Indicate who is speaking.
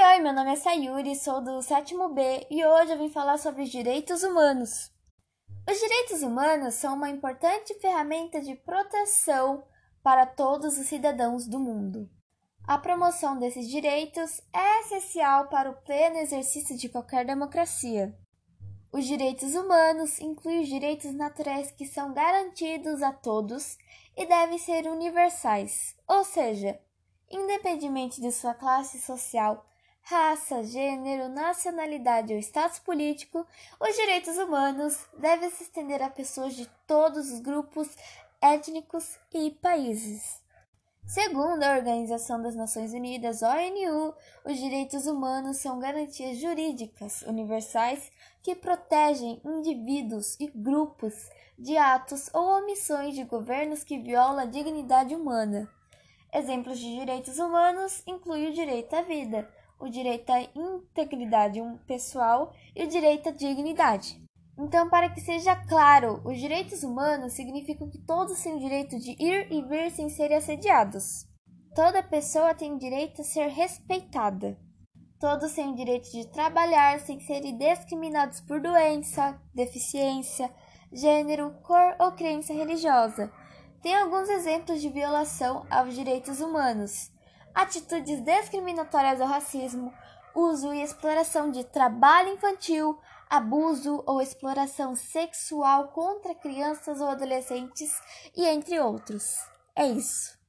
Speaker 1: Oi, oi, meu nome é Sayuri, sou do sétimo B e hoje eu vim falar sobre os direitos humanos. Os direitos humanos são uma importante ferramenta de proteção para todos os cidadãos do mundo. A promoção desses direitos é essencial para o pleno exercício de qualquer democracia. Os direitos humanos incluem os direitos naturais que são garantidos a todos e devem ser universais, ou seja, independentemente de sua classe social, raça, gênero, nacionalidade ou status político, os direitos humanos devem se estender a pessoas de todos os grupos étnicos e países. Segundo a Organização das Nações Unidas, ONU, os direitos humanos são garantias jurídicas universais que protegem indivíduos e grupos de atos ou omissões de governos que violam a dignidade humana. Exemplos de direitos humanos incluem o direito à vida, o direito à integridade pessoal e o direito à dignidade. Então, para que seja claro, os direitos humanos significam que todos têm o direito de ir e vir sem serem assediados. Toda pessoa tem direito a ser respeitada. Todos têm o direito de trabalhar sem serem discriminados por doença, deficiência, gênero, cor ou crença religiosa tem alguns exemplos de violação aos direitos humanos: atitudes discriminatórias ao racismo, uso e exploração de trabalho infantil, abuso ou exploração sexual contra crianças ou adolescentes, e entre outros. É isso.